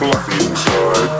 fluffy inside.